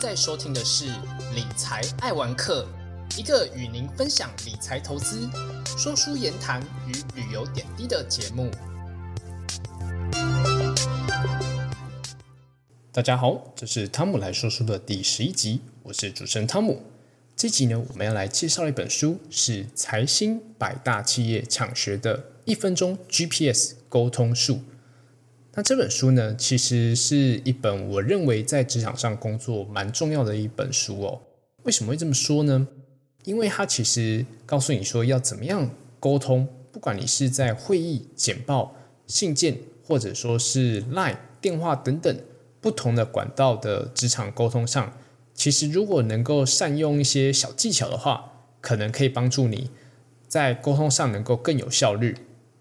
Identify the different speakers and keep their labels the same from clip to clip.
Speaker 1: 现在收听的是《理财爱玩客》，一个与您分享理财投资、说书言谈与旅游点滴的节目。大家好，这是汤姆来说书的第十一集，我是主持人汤姆。这集呢，我们要来介绍一本书，是财新百大企业抢学的一分钟 GPS 沟通术。那这本书呢，其实是一本我认为在职场上工作蛮重要的一本书哦。为什么会这么说呢？因为它其实告诉你说要怎么样沟通，不管你是在会议、简报、信件，或者说是 Line 电话等等不同的管道的职场沟通上，其实如果能够善用一些小技巧的话，可能可以帮助你在沟通上能够更有效率。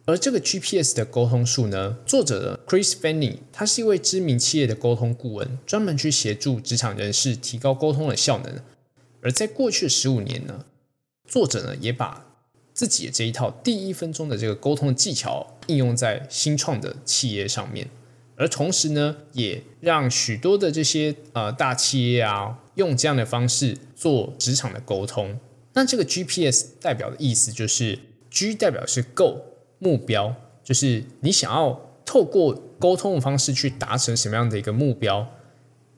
Speaker 1: 而这个 GPS 的沟通术呢，作者 Chris Fanning，他是一位知名企业的沟通顾问，专门去协助职场人士提高沟通的效能。而在过去十五年呢，作者呢也把自己的这一套第一分钟的这个沟通技巧应用在新创的企业上面，而同时呢，也让许多的这些呃大企业啊，用这样的方式做职场的沟通。那这个 GPS 代表的意思就是 G 代表是 Go。目标就是你想要透过沟通的方式去达成什么样的一个目标，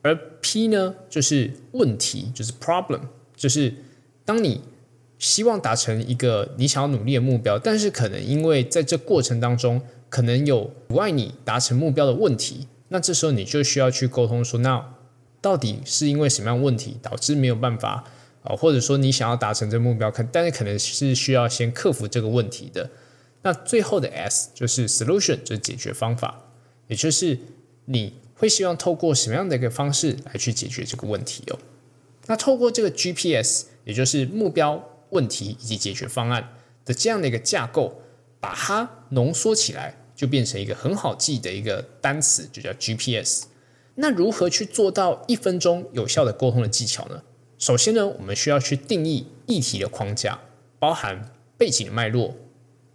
Speaker 1: 而 P 呢，就是问题，就是 problem，就是当你希望达成一个你想要努力的目标，但是可能因为在这过程当中可能有阻碍你达成目标的问题，那这时候你就需要去沟通说，那到底是因为什么样问题导致没有办法啊？或者说你想要达成这个目标，可但是可能是需要先克服这个问题的。那最后的 S 就是 solution，就是解决方法，也就是你会希望透过什么样的一个方式来去解决这个问题哦。那透过这个 GPS，也就是目标、问题以及解决方案的这样的一个架构，把它浓缩起来，就变成一个很好记的一个单词，就叫 GPS。那如何去做到一分钟有效的沟通的技巧呢？首先呢，我们需要去定义议题的框架，包含背景的脉络。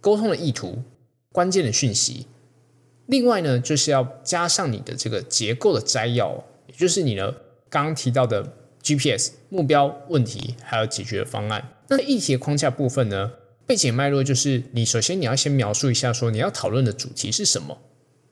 Speaker 1: 沟通的意图、关键的讯息，另外呢，就是要加上你的这个结构的摘要，也就是你呢刚刚提到的 GPS 目标、问题还有解决方案。那议题的框架部分呢，背景脉络就是你首先你要先描述一下说你要讨论的主题是什么，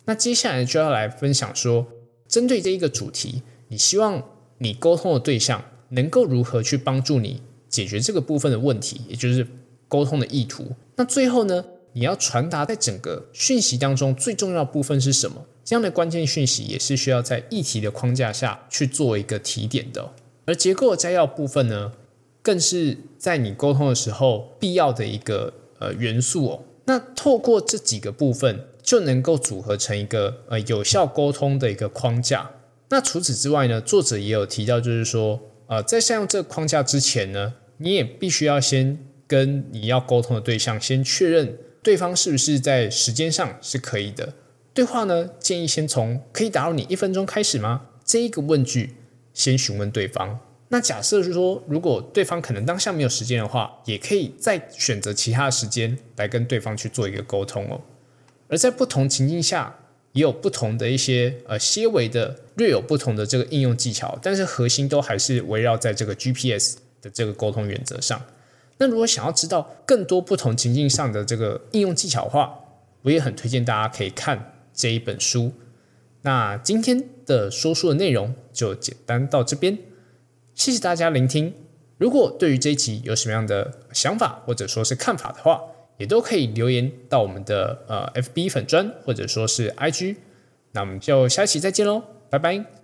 Speaker 1: 那接下来就要来分享说，针对这一个主题，你希望你沟通的对象能够如何去帮助你解决这个部分的问题，也就是。沟通的意图，那最后呢？你要传达在整个讯息当中最重要部分是什么？这样的关键讯息也是需要在议题的框架下去做一个提点的。而结构摘要部分呢，更是在你沟通的时候必要的一个呃元素哦。那透过这几个部分，就能够组合成一个呃有效沟通的一个框架。那除此之外呢，作者也有提到，就是说呃，在善用这个框架之前呢，你也必须要先。跟你要沟通的对象先确认对方是不是在时间上是可以的。对话呢，建议先从“可以打扰你一分钟”开始吗？这一个问句先询问对方。那假设是说，如果对方可能当下没有时间的话，也可以再选择其他的时间来跟对方去做一个沟通哦。而在不同情境下，也有不同的一些呃些微的略有不同的这个应用技巧，但是核心都还是围绕在这个 GPS 的这个沟通原则上。那如果想要知道更多不同情境上的这个应用技巧的话，我也很推荐大家可以看这一本书。那今天的说书的内容就简单到这边，谢谢大家聆听。如果对于这一集有什么样的想法或者说是看法的话，也都可以留言到我们的呃 FB 粉砖或者说是 IG。那我们就下期再见喽，拜拜。